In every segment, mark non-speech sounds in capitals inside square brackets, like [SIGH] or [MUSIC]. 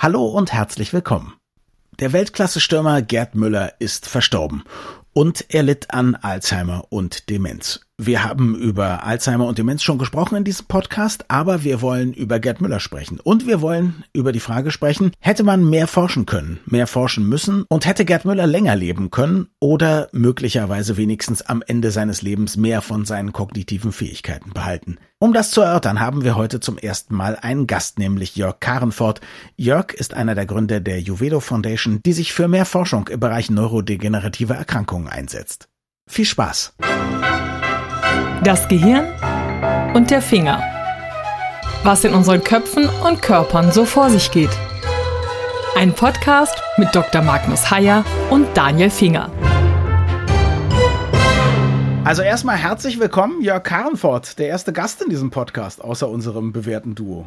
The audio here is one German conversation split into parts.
Hallo und herzlich willkommen. Der Weltklasse-Stürmer Gerd Müller ist verstorben und er litt an Alzheimer und Demenz. Wir haben über Alzheimer und Demenz schon gesprochen in diesem Podcast, aber wir wollen über Gerd Müller sprechen. Und wir wollen über die Frage sprechen, hätte man mehr forschen können, mehr forschen müssen und hätte Gerd Müller länger leben können oder möglicherweise wenigstens am Ende seines Lebens mehr von seinen kognitiven Fähigkeiten behalten. Um das zu erörtern, haben wir heute zum ersten Mal einen Gast, nämlich Jörg Karenfort. Jörg ist einer der Gründer der Juvedo Foundation, die sich für mehr Forschung im Bereich neurodegenerative Erkrankungen einsetzt. Viel Spaß! Das Gehirn und der Finger. Was in unseren Köpfen und Körpern so vor sich geht. Ein Podcast mit Dr. Magnus Heyer und Daniel Finger. Also erstmal herzlich willkommen, Jörg Karrenfort, der erste Gast in diesem Podcast, außer unserem bewährten Duo.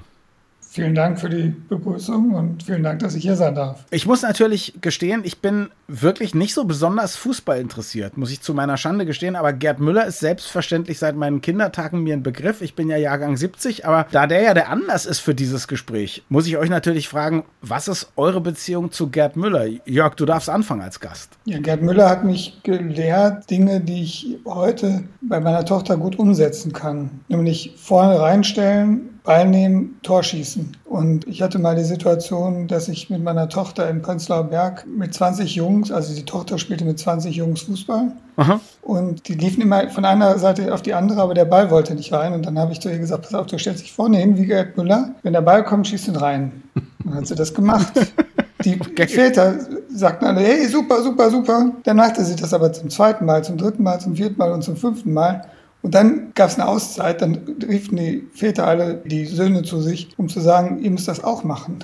Vielen Dank für die Begrüßung und vielen Dank, dass ich hier sein darf. Ich muss natürlich gestehen, ich bin wirklich nicht so besonders Fußball interessiert, muss ich zu meiner Schande gestehen. Aber Gerd Müller ist selbstverständlich seit meinen Kindertagen mir ein Begriff. Ich bin ja Jahrgang 70, aber da der ja der Anlass ist für dieses Gespräch, muss ich euch natürlich fragen, was ist eure Beziehung zu Gerd Müller? Jörg, du darfst anfangen als Gast. Ja, Gerd Müller hat mich gelehrt, Dinge, die ich heute bei meiner Tochter gut umsetzen kann. Nämlich vorne reinstellen, Ball nehmen, Tor schießen. Und ich hatte mal die Situation, dass ich mit meiner Tochter in Prenzlauer Berg mit 20 Jungs, also die Tochter spielte mit 20 Jungs Fußball. Aha. Und die liefen immer von einer Seite auf die andere, aber der Ball wollte nicht rein. Und dann habe ich zu ihr gesagt, pass auf, du stellst dich vorne hin wie Gerd Müller. Wenn der Ball kommt, schießt ihn rein. Dann hat sie das gemacht. [LAUGHS] Die okay. Väter sagten alle, hey, super, super, super. Dann machte sie das aber zum zweiten Mal, zum dritten Mal, zum vierten Mal und zum fünften Mal. Und dann gab es eine Auszeit, dann riefen die Väter alle die Söhne zu sich, um zu sagen, ihr müsst das auch machen.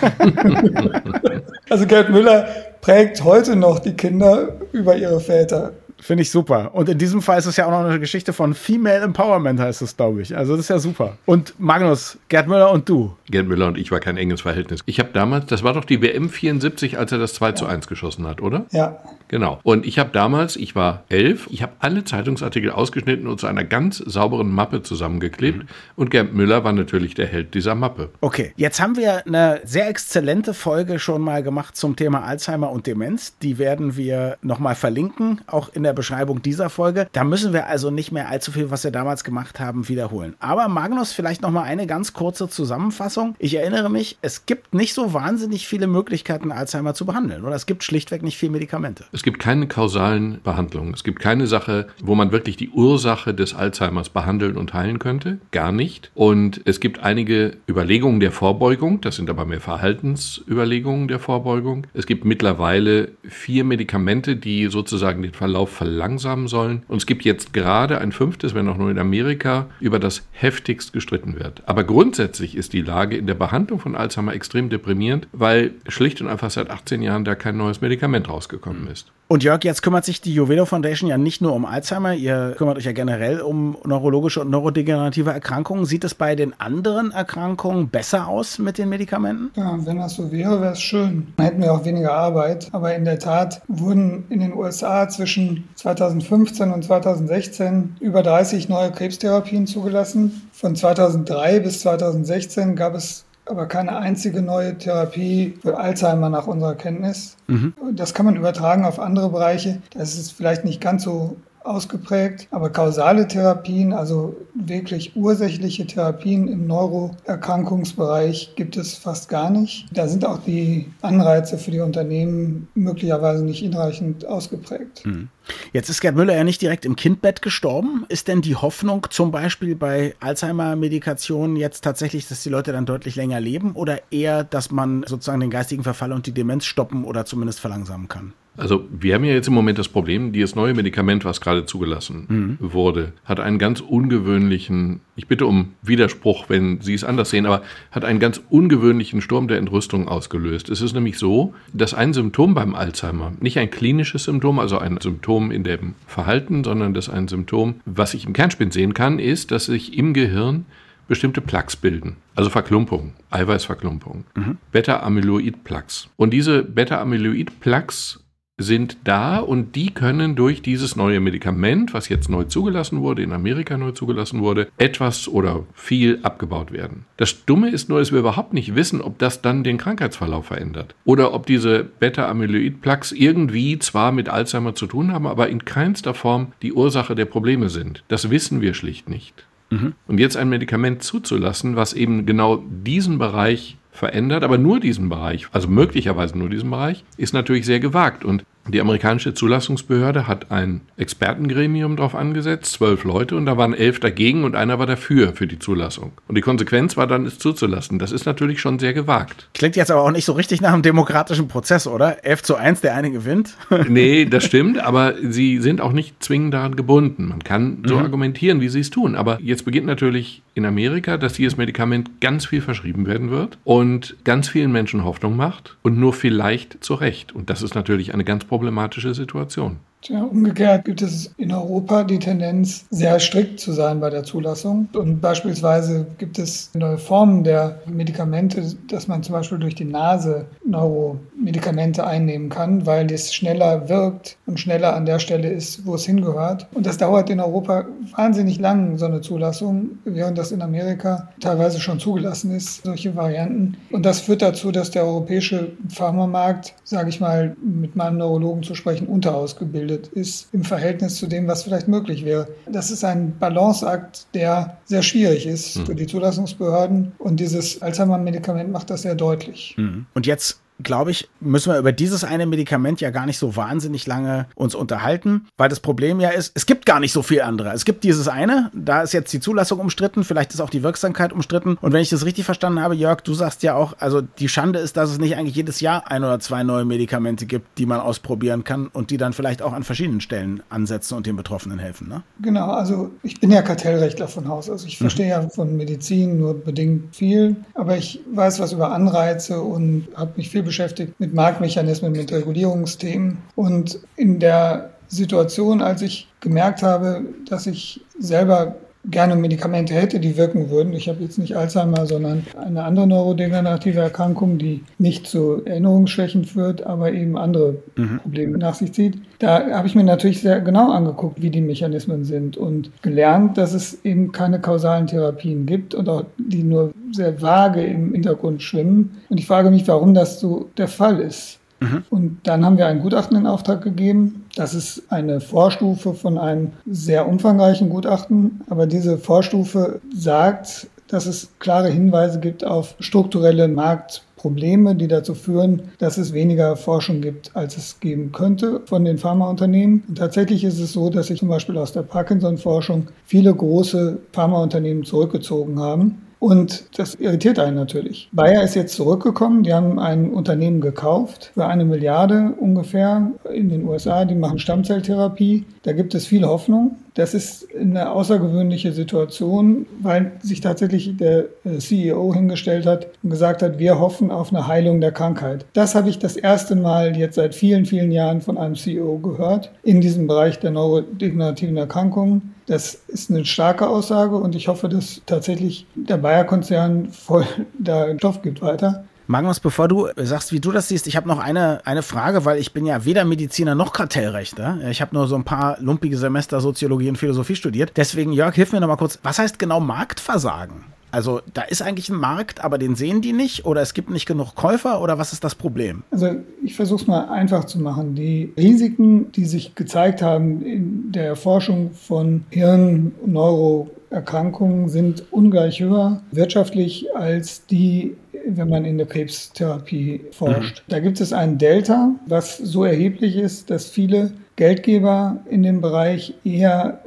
[LAUGHS] also Gerd Müller prägt heute noch die Kinder über ihre Väter. Finde ich super. Und in diesem Fall ist es ja auch noch eine Geschichte von Female Empowerment, heißt es, glaube ich. Also das ist ja super. Und Magnus, Gerd Müller und du. Gerd Müller und ich war kein enges Verhältnis. Ich habe damals, das war doch die WM 74, als er das 2 zu 1 geschossen hat, oder? Ja. Genau. Und ich habe damals, ich war elf, ich habe alle Zeitungsartikel ausgeschnitten und zu einer ganz sauberen Mappe zusammengeklebt. Mhm. Und Gerd Müller war natürlich der Held dieser Mappe. Okay, jetzt haben wir eine sehr exzellente Folge schon mal gemacht zum Thema Alzheimer und Demenz. Die werden wir nochmal verlinken, auch in der der Beschreibung dieser Folge. Da müssen wir also nicht mehr allzu viel, was wir damals gemacht haben, wiederholen. Aber Magnus, vielleicht noch mal eine ganz kurze Zusammenfassung. Ich erinnere mich, es gibt nicht so wahnsinnig viele Möglichkeiten, Alzheimer zu behandeln, oder? Es gibt schlichtweg nicht viele Medikamente. Es gibt keine kausalen Behandlungen. Es gibt keine Sache, wo man wirklich die Ursache des Alzheimers behandeln und heilen könnte. Gar nicht. Und es gibt einige Überlegungen der Vorbeugung. Das sind aber mehr Verhaltensüberlegungen der Vorbeugung. Es gibt mittlerweile vier Medikamente, die sozusagen den Verlauf verlangsamen sollen. Und es gibt jetzt gerade ein fünftes, wenn auch nur in Amerika, über das heftigst gestritten wird. Aber grundsätzlich ist die Lage in der Behandlung von Alzheimer extrem deprimierend, weil schlicht und einfach seit 18 Jahren da kein neues Medikament rausgekommen ist. Und Jörg, jetzt kümmert sich die Juvedo Foundation ja nicht nur um Alzheimer, ihr kümmert euch ja generell um neurologische und neurodegenerative Erkrankungen. Sieht es bei den anderen Erkrankungen besser aus mit den Medikamenten? Ja, wenn das so wäre, wäre es schön. Dann hätten wir auch weniger Arbeit. Aber in der Tat wurden in den USA zwischen 2015 und 2016 über 30 neue Krebstherapien zugelassen. Von 2003 bis 2016 gab es aber keine einzige neue Therapie für Alzheimer nach unserer Kenntnis. Mhm. Das kann man übertragen auf andere Bereiche. Das ist vielleicht nicht ganz so ausgeprägt. Aber kausale Therapien, also wirklich ursächliche Therapien im Neuroerkrankungsbereich gibt es fast gar nicht. Da sind auch die Anreize für die Unternehmen möglicherweise nicht hinreichend ausgeprägt. Mhm. Jetzt ist Gerd Müller ja nicht direkt im Kindbett gestorben. Ist denn die Hoffnung zum Beispiel bei Alzheimer-Medikationen jetzt tatsächlich, dass die Leute dann deutlich länger leben oder eher, dass man sozusagen den geistigen Verfall und die Demenz stoppen oder zumindest verlangsamen kann? Also wir haben ja jetzt im Moment das Problem, dieses neue Medikament, was gerade zugelassen mhm. wurde, hat einen ganz ungewöhnlichen, ich bitte um Widerspruch, wenn Sie es anders sehen, aber hat einen ganz ungewöhnlichen Sturm der Entrüstung ausgelöst. Es ist nämlich so, dass ein Symptom beim Alzheimer, nicht ein klinisches Symptom, also ein Symptom in dem Verhalten, sondern dass ein Symptom, was ich im Kernspin sehen kann, ist, dass sich im Gehirn bestimmte Plaques bilden, also Verklumpungen, Eiweißverklumpungen, mhm. Beta-Amyloid-Plaques. Und diese Beta-Amyloid-Plaques sind da und die können durch dieses neue Medikament, was jetzt neu zugelassen wurde, in Amerika neu zugelassen wurde, etwas oder viel abgebaut werden. Das Dumme ist nur, dass wir überhaupt nicht wissen, ob das dann den Krankheitsverlauf verändert oder ob diese Beta-Amyloid-Plaques irgendwie zwar mit Alzheimer zu tun haben, aber in keinster Form die Ursache der Probleme sind. Das wissen wir schlicht nicht. Mhm. Und jetzt ein Medikament zuzulassen, was eben genau diesen Bereich verändert, aber nur diesen Bereich, also möglicherweise nur diesen Bereich, ist natürlich sehr gewagt. Und die amerikanische Zulassungsbehörde hat ein Expertengremium drauf angesetzt, zwölf Leute, und da waren elf dagegen und einer war dafür für die Zulassung. Und die Konsequenz war dann, es zuzulassen. Das ist natürlich schon sehr gewagt. Klingt jetzt aber auch nicht so richtig nach einem demokratischen Prozess, oder? Elf zu eins, der eine gewinnt? [LAUGHS] nee, das [LAUGHS] stimmt, aber sie sind auch nicht zwingend daran gebunden. Man kann so mhm. argumentieren, wie sie es tun. Aber jetzt beginnt natürlich in Amerika, dass dieses Medikament ganz viel verschrieben werden wird und ganz vielen Menschen Hoffnung macht und nur vielleicht zu Recht. Und das ist natürlich eine ganz problematische Situation. Tja, umgekehrt gibt es in Europa die Tendenz, sehr strikt zu sein bei der Zulassung. Und beispielsweise gibt es neue Formen der Medikamente, dass man zum Beispiel durch die Nase Neuromedikamente einnehmen kann, weil es schneller wirkt und schneller an der Stelle ist, wo es hingehört. Und das dauert in Europa wahnsinnig lang, so eine Zulassung, während das in Amerika teilweise schon zugelassen ist, solche Varianten. Und das führt dazu, dass der europäische Pharmamarkt, sage ich mal, mit meinem Neurologen zu sprechen, unterausgebildet ausgebildet ist im Verhältnis zu dem, was vielleicht möglich wäre. Das ist ein Balanceakt, der sehr schwierig ist mhm. für die Zulassungsbehörden und dieses Alzheimer-Medikament macht das sehr deutlich. Mhm. Und jetzt glaube ich, müssen wir über dieses eine Medikament ja gar nicht so wahnsinnig lange uns unterhalten, weil das Problem ja ist, es gibt gar nicht so viel andere. Es gibt dieses eine, da ist jetzt die Zulassung umstritten, vielleicht ist auch die Wirksamkeit umstritten. Und wenn ich das richtig verstanden habe, Jörg, du sagst ja auch, also die Schande ist, dass es nicht eigentlich jedes Jahr ein oder zwei neue Medikamente gibt, die man ausprobieren kann und die dann vielleicht auch an verschiedenen Stellen ansetzen und den Betroffenen helfen. Ne? Genau, also ich bin ja Kartellrechtler von Haus, also ich verstehe mhm. ja von Medizin nur bedingt viel, aber ich weiß was über Anreize und habe mich viel beschäftigt mit Marktmechanismen, mit Regulierungsthemen. Und in der Situation, als ich gemerkt habe, dass ich selber gerne Medikamente hätte, die wirken würden. Ich habe jetzt nicht Alzheimer, sondern eine andere neurodegenerative Erkrankung, die nicht zu Erinnerungsschwächen führt, aber eben andere mhm. Probleme nach sich zieht. Da habe ich mir natürlich sehr genau angeguckt, wie die Mechanismen sind und gelernt, dass es eben keine kausalen Therapien gibt und auch die nur sehr vage im Hintergrund schwimmen. Und ich frage mich, warum das so der Fall ist. Mhm. Und dann haben wir ein Gutachten in Auftrag gegeben. Das ist eine Vorstufe von einem sehr umfangreichen Gutachten. Aber diese Vorstufe sagt, dass es klare Hinweise gibt auf strukturelle Marktprobleme, die dazu führen, dass es weniger Forschung gibt, als es geben könnte von den Pharmaunternehmen. Und tatsächlich ist es so, dass sich zum Beispiel aus der Parkinson-Forschung viele große Pharmaunternehmen zurückgezogen haben und das irritiert einen natürlich. Bayer ist jetzt zurückgekommen. Die haben ein Unternehmen gekauft für eine Milliarde ungefähr in den USA. Die machen Stammzelltherapie. Da gibt es viel Hoffnung. Das ist eine außergewöhnliche Situation, weil sich tatsächlich der äh, CEO hingestellt hat und gesagt hat, wir hoffen auf eine Heilung der Krankheit. Das habe ich das erste Mal jetzt seit vielen, vielen Jahren von einem CEO gehört in diesem Bereich der neurodegenerativen Erkrankungen. Das ist eine starke Aussage und ich hoffe, dass tatsächlich der Bayer-Konzern voll [LAUGHS] da Stoff gibt weiter. Magnus, bevor du sagst, wie du das siehst, ich habe noch eine, eine Frage, weil ich bin ja weder Mediziner noch Kartellrechter. Ich habe nur so ein paar lumpige Semester Soziologie und Philosophie studiert. Deswegen, Jörg, hilf mir noch mal kurz. Was heißt genau Marktversagen? Also da ist eigentlich ein Markt, aber den sehen die nicht oder es gibt nicht genug Käufer oder was ist das Problem? Also ich versuche es mal einfach zu machen. Die Risiken, die sich gezeigt haben in der Erforschung von Hirn- und Neuroerkrankungen sind ungleich höher wirtschaftlich als die wenn man in der Krebstherapie forscht. Mhm. Da gibt es ein Delta, was so erheblich ist, dass viele Geldgeber in dem Bereich eher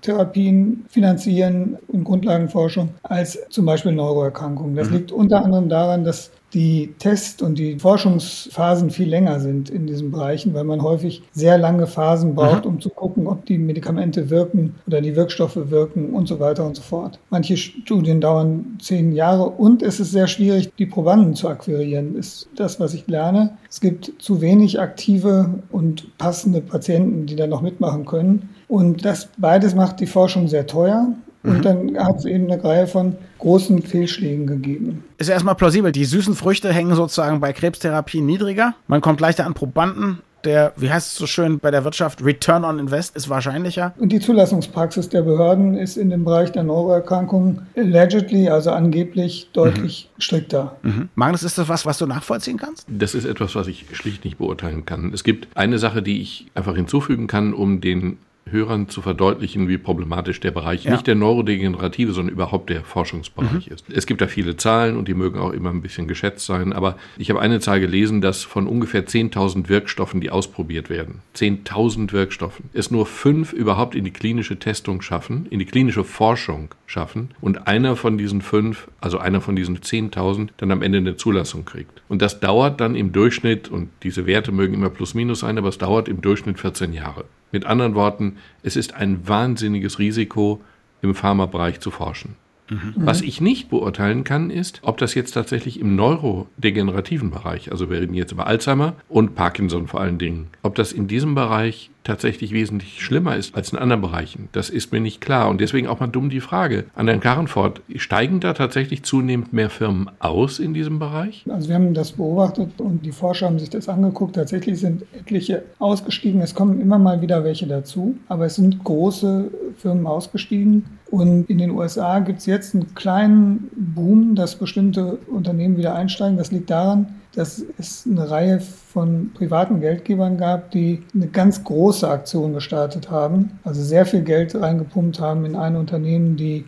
Krebstherapien finanzieren und Grundlagenforschung als zum Beispiel Neuroerkrankungen. Das mhm. liegt unter anderem daran, dass die Test- und die Forschungsphasen viel länger sind in diesen Bereichen, weil man häufig sehr lange Phasen braucht, um zu gucken, ob die Medikamente wirken oder die Wirkstoffe wirken und so weiter und so fort. Manche Studien dauern zehn Jahre und es ist sehr schwierig, die Probanden zu akquirieren, ist das, was ich lerne. Es gibt zu wenig aktive und passende Patienten, die da noch mitmachen können. Und das beides macht die Forschung sehr teuer und mhm. dann hat es eben eine Reihe von großen Fehlschlägen gegeben. Ist erstmal plausibel. Die süßen Früchte hängen sozusagen bei Krebstherapie niedriger. Man kommt leichter an Probanden der, wie heißt es so schön bei der Wirtschaft, Return on Invest ist wahrscheinlicher. Und die Zulassungspraxis der Behörden ist in dem Bereich der Neuroerkrankungen allegedly, also angeblich, deutlich mhm. strikter. Mhm. Magnus, ist das was, was du nachvollziehen kannst? Das ist etwas, was ich schlicht nicht beurteilen kann. Es gibt eine Sache, die ich einfach hinzufügen kann, um den Hörern zu verdeutlichen, wie problematisch der Bereich, ja. nicht der neurodegenerative, sondern überhaupt der Forschungsbereich mhm. ist. Es gibt da viele Zahlen und die mögen auch immer ein bisschen geschätzt sein, aber ich habe eine Zahl gelesen, dass von ungefähr 10.000 Wirkstoffen, die ausprobiert werden, 10.000 Wirkstoffen, es nur fünf überhaupt in die klinische Testung schaffen, in die klinische Forschung schaffen und einer von diesen fünf, also einer von diesen 10.000, dann am Ende eine Zulassung kriegt. Und das dauert dann im Durchschnitt, und diese Werte mögen immer plus minus sein, aber es dauert im Durchschnitt 14 Jahre. Mit anderen Worten, es ist ein wahnsinniges Risiko, im Pharmabereich zu forschen. Mhm. Was ich nicht beurteilen kann, ist, ob das jetzt tatsächlich im neurodegenerativen Bereich, also wir reden jetzt über Alzheimer und Parkinson vor allen Dingen, ob das in diesem Bereich tatsächlich wesentlich schlimmer ist als in anderen Bereichen. Das ist mir nicht klar. Und deswegen auch mal dumm die Frage an Herrn Karrenfort. Steigen da tatsächlich zunehmend mehr Firmen aus in diesem Bereich? Also wir haben das beobachtet und die Forscher haben sich das angeguckt. Tatsächlich sind etliche ausgestiegen. Es kommen immer mal wieder welche dazu. Aber es sind große Firmen ausgestiegen. Und in den USA gibt es jetzt einen kleinen Boom, dass bestimmte Unternehmen wieder einsteigen. Das liegt daran, dass es eine Reihe von privaten Geldgebern gab, die eine ganz große Aktion gestartet haben, also sehr viel Geld reingepumpt haben in ein Unternehmen, die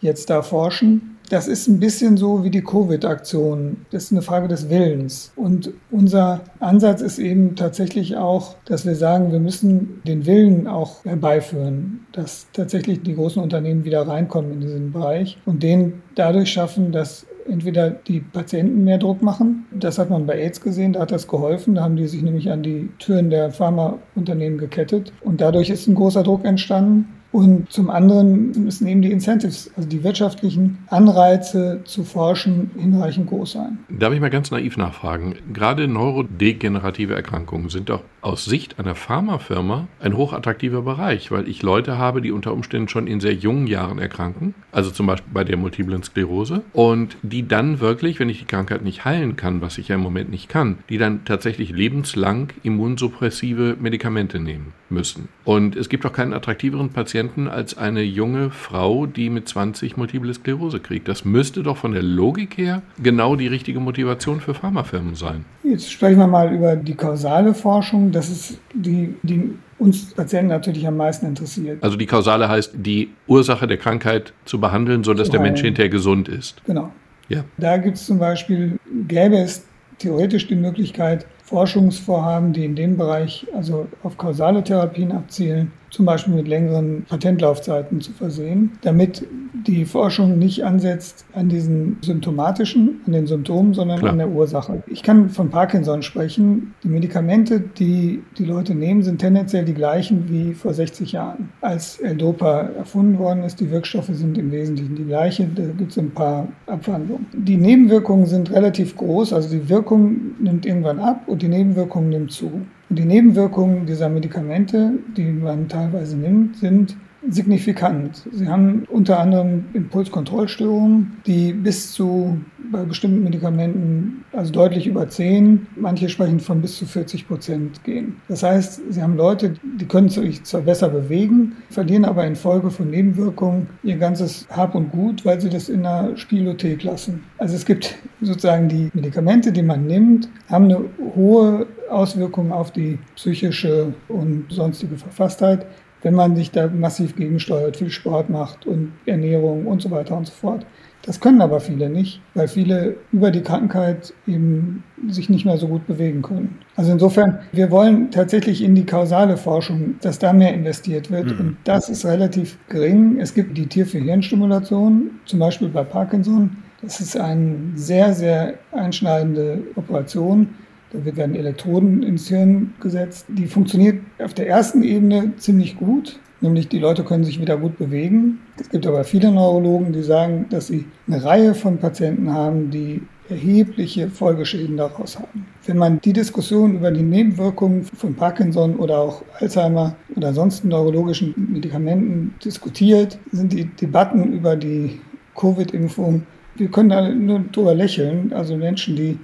jetzt da forschen. Das ist ein bisschen so wie die Covid-Aktion. Das ist eine Frage des Willens. Und unser Ansatz ist eben tatsächlich auch, dass wir sagen, wir müssen den Willen auch herbeiführen, dass tatsächlich die großen Unternehmen wieder reinkommen in diesen Bereich und den dadurch schaffen, dass entweder die Patienten mehr Druck machen. Das hat man bei AIDS gesehen, da hat das geholfen. Da haben die sich nämlich an die Türen der Pharmaunternehmen gekettet und dadurch ist ein großer Druck entstanden. Und zum anderen müssen eben die Incentives, also die wirtschaftlichen Anreize zu forschen, hinreichend groß sein. Darf ich mal ganz naiv nachfragen? Gerade neurodegenerative Erkrankungen sind doch aus Sicht einer Pharmafirma ein hochattraktiver Bereich, weil ich Leute habe, die unter Umständen schon in sehr jungen Jahren erkranken, also zum Beispiel bei der multiplen Sklerose, und die dann wirklich, wenn ich die Krankheit nicht heilen kann, was ich ja im Moment nicht kann, die dann tatsächlich lebenslang immunsuppressive Medikamente nehmen müssen. Und es gibt auch keinen attraktiveren Patienten als eine junge Frau, die mit 20 multiple Sklerose kriegt. Das müsste doch von der Logik her genau die richtige Motivation für Pharmafirmen sein. Jetzt sprechen wir mal über die kausale Forschung. Das ist die, die uns Patienten natürlich am meisten interessiert. Also die kausale heißt, die Ursache der Krankheit zu behandeln, sodass der Mensch hinterher gesund ist. Genau. Ja. Da gibt es zum Beispiel, gäbe es theoretisch die Möglichkeit, Forschungsvorhaben, die in dem Bereich also auf kausale Therapien abzielen, zum Beispiel mit längeren Patentlaufzeiten zu versehen, damit die Forschung nicht ansetzt an diesen symptomatischen, an den Symptomen, sondern Klar. an der Ursache. Ich kann von Parkinson sprechen. Die Medikamente, die die Leute nehmen, sind tendenziell die gleichen wie vor 60 Jahren. Als L-Dopa erfunden worden ist, die Wirkstoffe sind im Wesentlichen die gleichen. Da gibt es ein paar Abwandlungen. Die Nebenwirkungen sind relativ groß, also die Wirkung nimmt irgendwann ab und die Nebenwirkungen nimmt zu. Die Nebenwirkungen dieser Medikamente, die man teilweise nimmt, sind signifikant. Sie haben unter anderem Impulskontrollstörungen, die bis zu bei bestimmten Medikamenten also deutlich über 10, manche sprechen von bis zu 40 Prozent gehen. Das heißt, Sie haben Leute, die können sich zwar besser bewegen, verlieren aber infolge von Nebenwirkungen ihr ganzes Hab und Gut, weil sie das in der Spielothek lassen. Also es gibt sozusagen die Medikamente, die man nimmt, haben eine hohe Auswirkung auf die psychische und sonstige Verfasstheit wenn man sich da massiv gegensteuert, viel Sport macht und Ernährung und so weiter und so fort. Das können aber viele nicht, weil viele über die Krankheit eben sich nicht mehr so gut bewegen können. Also insofern, wir wollen tatsächlich in die kausale Forschung, dass da mehr investiert wird. Mhm. Und das ist relativ gering. Es gibt die Tier-für-Hirn-Stimulation, zum Beispiel bei Parkinson. Das ist eine sehr, sehr einschneidende Operation da werden Elektroden ins Hirn gesetzt. Die funktioniert auf der ersten Ebene ziemlich gut, nämlich die Leute können sich wieder gut bewegen. Es gibt aber viele Neurologen, die sagen, dass sie eine Reihe von Patienten haben, die erhebliche Folgeschäden daraus haben. Wenn man die Diskussion über die Nebenwirkungen von Parkinson oder auch Alzheimer oder sonst neurologischen Medikamenten diskutiert, sind die Debatten über die Covid-Impfung, wir können da nur drüber lächeln. Also Menschen, die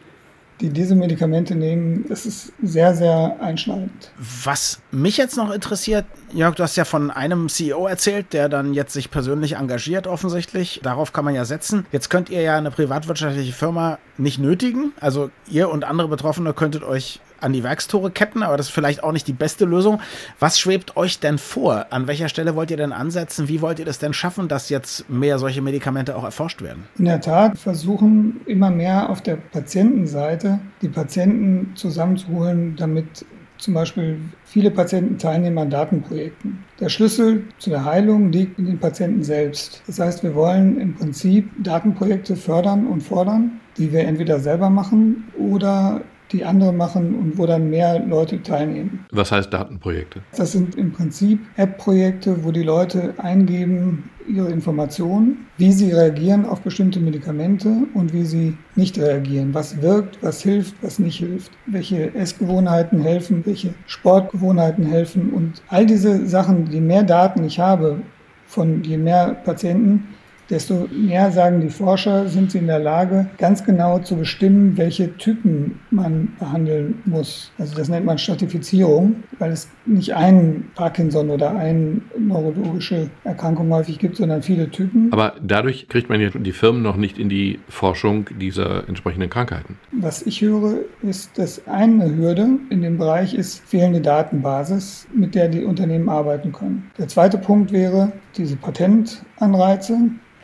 die diese Medikamente nehmen, ist sehr, sehr einschneidend. Was mich jetzt noch interessiert, Jörg, du hast ja von einem CEO erzählt, der dann jetzt sich persönlich engagiert offensichtlich. Darauf kann man ja setzen. Jetzt könnt ihr ja eine privatwirtschaftliche Firma nicht nötigen. Also ihr und andere Betroffene könntet euch an die Werkstore ketten, aber das ist vielleicht auch nicht die beste Lösung. Was schwebt euch denn vor? An welcher Stelle wollt ihr denn ansetzen? Wie wollt ihr das denn schaffen, dass jetzt mehr solche Medikamente auch erforscht werden? In der Tat versuchen immer mehr auf der Patientenseite die Patienten zusammenzuholen, damit zum Beispiel viele Patienten teilnehmen an Datenprojekten. Der Schlüssel zu der Heilung liegt in den Patienten selbst. Das heißt, wir wollen im Prinzip Datenprojekte fördern und fordern, die wir entweder selber machen oder die andere machen und wo dann mehr Leute teilnehmen. Was heißt Datenprojekte? Das sind im Prinzip App-Projekte, wo die Leute eingeben ihre Informationen, wie sie reagieren auf bestimmte Medikamente und wie sie nicht reagieren, was wirkt, was hilft, was nicht hilft, welche Essgewohnheiten helfen, welche Sportgewohnheiten helfen und all diese Sachen, je mehr Daten ich habe von je mehr Patienten, desto mehr sagen die Forscher, sind sie in der Lage, ganz genau zu bestimmen, welche Typen man behandeln muss. Also das nennt man Stratifizierung, weil es nicht einen Parkinson oder eine neurologische Erkrankung häufig gibt, sondern viele Typen. Aber dadurch kriegt man ja die Firmen noch nicht in die Forschung dieser entsprechenden Krankheiten. Was ich höre, ist, dass eine Hürde in dem Bereich ist fehlende Datenbasis, mit der die Unternehmen arbeiten können. Der zweite Punkt wäre diese Patentanreize.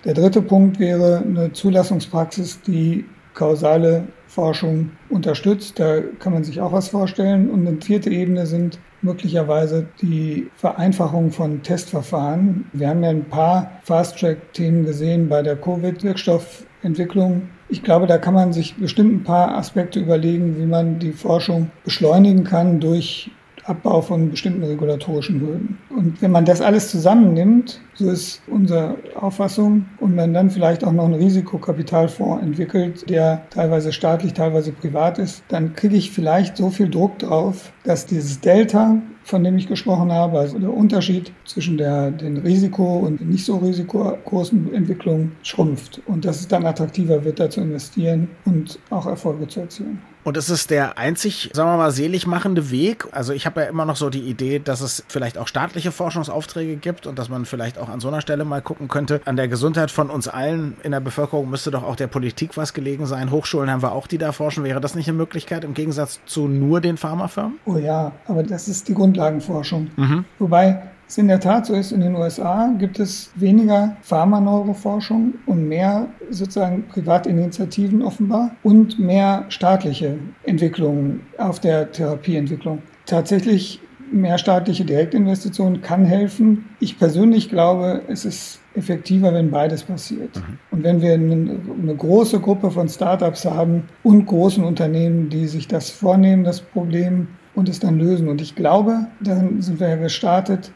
Der dritte Punkt wäre eine Zulassungspraxis, die kausale Forschung unterstützt. Da kann man sich auch was vorstellen. Und eine vierte Ebene sind möglicherweise die Vereinfachung von Testverfahren. Wir haben ja ein paar Fast-Track-Themen gesehen bei der Covid-Wirkstoffentwicklung. Ich glaube, da kann man sich bestimmt ein paar Aspekte überlegen, wie man die Forschung beschleunigen kann durch Abbau von bestimmten regulatorischen Hürden. Und wenn man das alles zusammennimmt, so ist unsere Auffassung, und man dann vielleicht auch noch einen Risikokapitalfonds entwickelt, der teilweise staatlich, teilweise privat ist, dann kriege ich vielleicht so viel Druck drauf, dass dieses Delta, von dem ich gesprochen habe, also der Unterschied zwischen der, den Risiko- und nicht so risikogroßen Entwicklungen schrumpft und dass es dann attraktiver wird, da zu investieren und auch Erfolge zu erzielen. Und es ist der einzig, sagen wir mal, selig machende Weg. Also ich habe ja immer noch so die Idee, dass es vielleicht auch staatliche Forschungsaufträge gibt und dass man vielleicht auch an so einer Stelle mal gucken könnte. An der Gesundheit von uns allen in der Bevölkerung müsste doch auch der Politik was gelegen sein. Hochschulen haben wir auch, die da forschen. Wäre das nicht eine Möglichkeit im Gegensatz zu nur den Pharmafirmen? Oh ja, aber das ist die Grundlagenforschung. Mhm. Wobei es in der Tat so ist, in den USA gibt es weniger Pharmaneuroforschung und mehr sozusagen Privatinitiativen offenbar und mehr staatliche Entwicklungen auf der Therapieentwicklung. Tatsächlich mehr staatliche Direktinvestitionen kann helfen. Ich persönlich glaube, es ist effektiver, wenn beides passiert. Mhm. Und wenn wir eine, große Gruppe von Startups haben und großen Unternehmen, die sich das vornehmen, das Problem, und es dann lösen. Und ich glaube, dann sind wir ja gestartet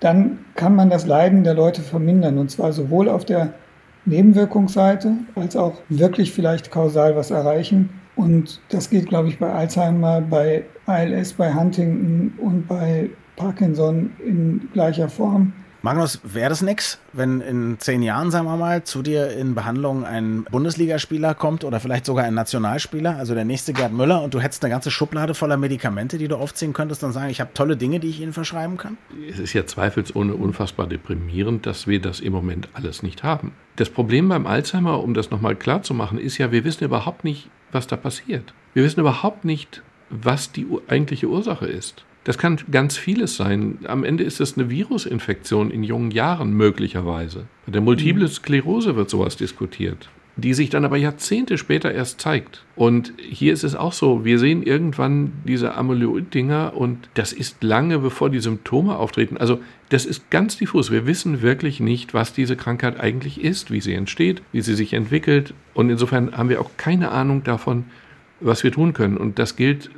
dann kann man das Leiden der Leute vermindern. Und zwar sowohl auf der Nebenwirkungsseite als auch wirklich vielleicht kausal was erreichen. Und das geht, glaube ich, bei Alzheimer, bei ALS, bei Huntington und bei Parkinson in gleicher Form. Magnus, wäre das nix, wenn in zehn Jahren, sagen wir mal, zu dir in Behandlung ein Bundesligaspieler kommt oder vielleicht sogar ein Nationalspieler, also der nächste Gerd Müller, und du hättest eine ganze Schublade voller Medikamente, die du aufziehen könntest und sagen, ich habe tolle Dinge, die ich Ihnen verschreiben kann? Es ist ja zweifelsohne unfassbar deprimierend, dass wir das im Moment alles nicht haben. Das Problem beim Alzheimer, um das nochmal klar zu machen, ist ja, wir wissen überhaupt nicht, was da passiert. Wir wissen überhaupt nicht, was die eigentliche Ursache ist. Das kann ganz vieles sein. Am Ende ist es eine Virusinfektion in jungen Jahren möglicherweise. Bei der Multiple mhm. Sklerose wird sowas diskutiert, die sich dann aber Jahrzehnte später erst zeigt. Und hier ist es auch so, wir sehen irgendwann diese Amyloid-Dinger und das ist lange bevor die Symptome auftreten. Also das ist ganz diffus. Wir wissen wirklich nicht, was diese Krankheit eigentlich ist, wie sie entsteht, wie sie sich entwickelt. Und insofern haben wir auch keine Ahnung davon, was wir tun können. Und das gilt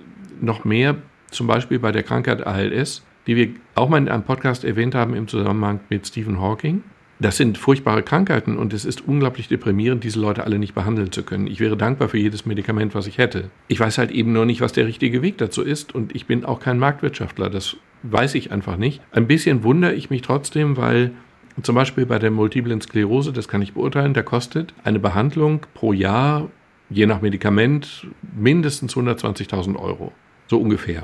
noch mehr zum Beispiel bei der Krankheit ALS, die wir auch mal in einem Podcast erwähnt haben im Zusammenhang mit Stephen Hawking. Das sind furchtbare Krankheiten und es ist unglaublich deprimierend, diese Leute alle nicht behandeln zu können. Ich wäre dankbar für jedes Medikament, was ich hätte. Ich weiß halt eben nur nicht, was der richtige Weg dazu ist und ich bin auch kein Marktwirtschaftler. Das weiß ich einfach nicht. Ein bisschen wundere ich mich trotzdem, weil zum Beispiel bei der multiplen Sklerose, das kann ich beurteilen, da kostet eine Behandlung pro Jahr je nach Medikament mindestens 120.000 Euro. So ungefähr.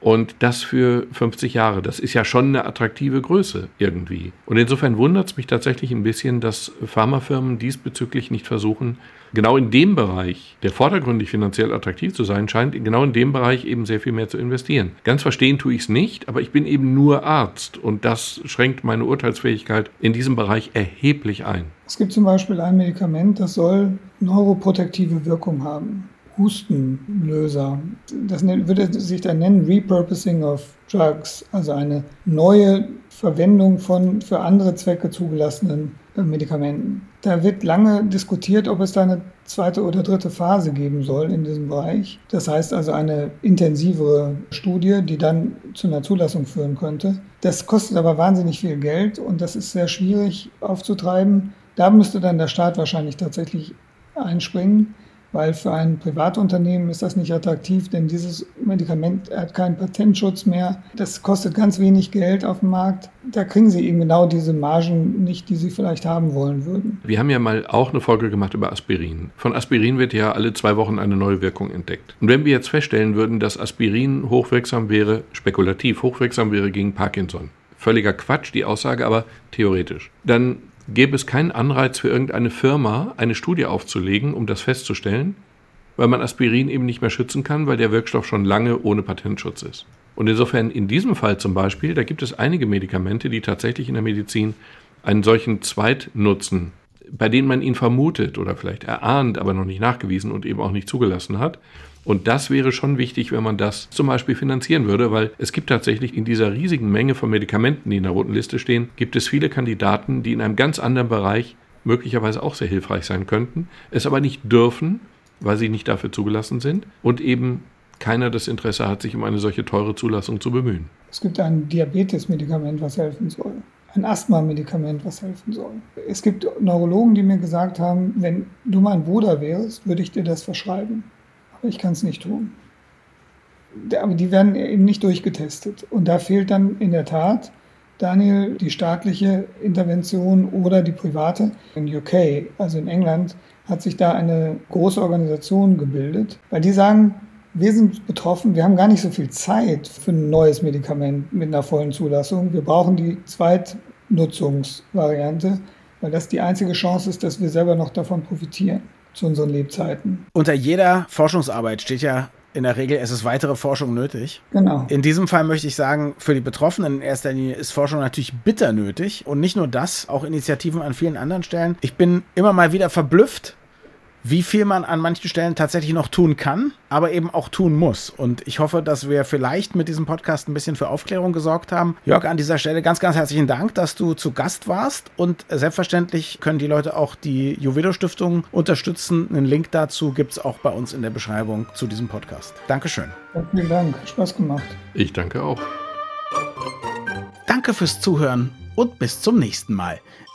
Und das für 50 Jahre, das ist ja schon eine attraktive Größe irgendwie. Und insofern wundert es mich tatsächlich ein bisschen, dass Pharmafirmen diesbezüglich nicht versuchen, genau in dem Bereich, der vordergründig finanziell attraktiv zu sein scheint, genau in dem Bereich eben sehr viel mehr zu investieren. Ganz verstehen tue ich es nicht, aber ich bin eben nur Arzt und das schränkt meine Urteilsfähigkeit in diesem Bereich erheblich ein. Es gibt zum Beispiel ein Medikament, das soll neuroprotektive Wirkung haben. Hustenlöser. Das würde sich dann nennen Repurposing of Drugs, also eine neue Verwendung von für andere Zwecke zugelassenen äh, Medikamenten. Da wird lange diskutiert, ob es da eine zweite oder dritte Phase geben soll in diesem Bereich. Das heißt also eine intensivere Studie, die dann zu einer Zulassung führen könnte. Das kostet aber wahnsinnig viel Geld und das ist sehr schwierig aufzutreiben. Da müsste dann der Staat wahrscheinlich tatsächlich einspringen weil für ein Privatunternehmen ist das nicht attraktiv, denn dieses Medikament hat keinen Patentschutz mehr. Das kostet ganz wenig Geld auf dem Markt. Da kriegen sie eben genau diese Margen nicht, die sie vielleicht haben wollen würden. Wir haben ja mal auch eine Folge gemacht über Aspirin. Von Aspirin wird ja alle zwei Wochen eine neue Wirkung entdeckt. Und wenn wir jetzt feststellen würden, dass Aspirin hochwirksam wäre, spekulativ hochwirksam wäre gegen Parkinson, völliger Quatsch, die Aussage, aber theoretisch. Dann gäbe es keinen Anreiz für irgendeine Firma, eine Studie aufzulegen, um das festzustellen, weil man Aspirin eben nicht mehr schützen kann, weil der Wirkstoff schon lange ohne Patentschutz ist. Und insofern in diesem Fall zum Beispiel, da gibt es einige Medikamente, die tatsächlich in der Medizin einen solchen Zweitnutzen, bei denen man ihn vermutet oder vielleicht erahnt, aber noch nicht nachgewiesen und eben auch nicht zugelassen hat, und das wäre schon wichtig, wenn man das zum Beispiel finanzieren würde, weil es gibt tatsächlich in dieser riesigen Menge von Medikamenten, die in der roten Liste stehen, gibt es viele Kandidaten, die in einem ganz anderen Bereich möglicherweise auch sehr hilfreich sein könnten, es aber nicht dürfen, weil sie nicht dafür zugelassen sind und eben keiner das Interesse hat, sich um eine solche teure Zulassung zu bemühen. Es gibt ein Diabetes-Medikament, was helfen soll. Ein Asthma-Medikament, was helfen soll. Es gibt Neurologen, die mir gesagt haben, wenn du mein Bruder wärst, würde ich dir das verschreiben ich kann es nicht tun. Aber die werden eben nicht durchgetestet. Und da fehlt dann in der Tat, Daniel, die staatliche Intervention oder die private. In UK, also in England, hat sich da eine große Organisation gebildet, weil die sagen, wir sind betroffen, wir haben gar nicht so viel Zeit für ein neues Medikament mit einer vollen Zulassung. Wir brauchen die Zweitnutzungsvariante, weil das die einzige Chance ist, dass wir selber noch davon profitieren zu unseren Lebzeiten. Unter jeder Forschungsarbeit steht ja in der Regel, es ist weitere Forschung nötig. Genau. In diesem Fall möchte ich sagen, für die Betroffenen in erster Linie ist Forschung natürlich bitter nötig. Und nicht nur das, auch Initiativen an vielen anderen Stellen. Ich bin immer mal wieder verblüfft, wie viel man an manchen Stellen tatsächlich noch tun kann, aber eben auch tun muss. Und ich hoffe, dass wir vielleicht mit diesem Podcast ein bisschen für Aufklärung gesorgt haben. Jörg, an dieser Stelle ganz, ganz herzlichen Dank, dass du zu Gast warst. Und selbstverständlich können die Leute auch die Juvedo Stiftung unterstützen. Einen Link dazu gibt es auch bei uns in der Beschreibung zu diesem Podcast. Dankeschön. Ja, vielen Dank. Spaß gemacht. Ich danke auch. Danke fürs Zuhören und bis zum nächsten Mal.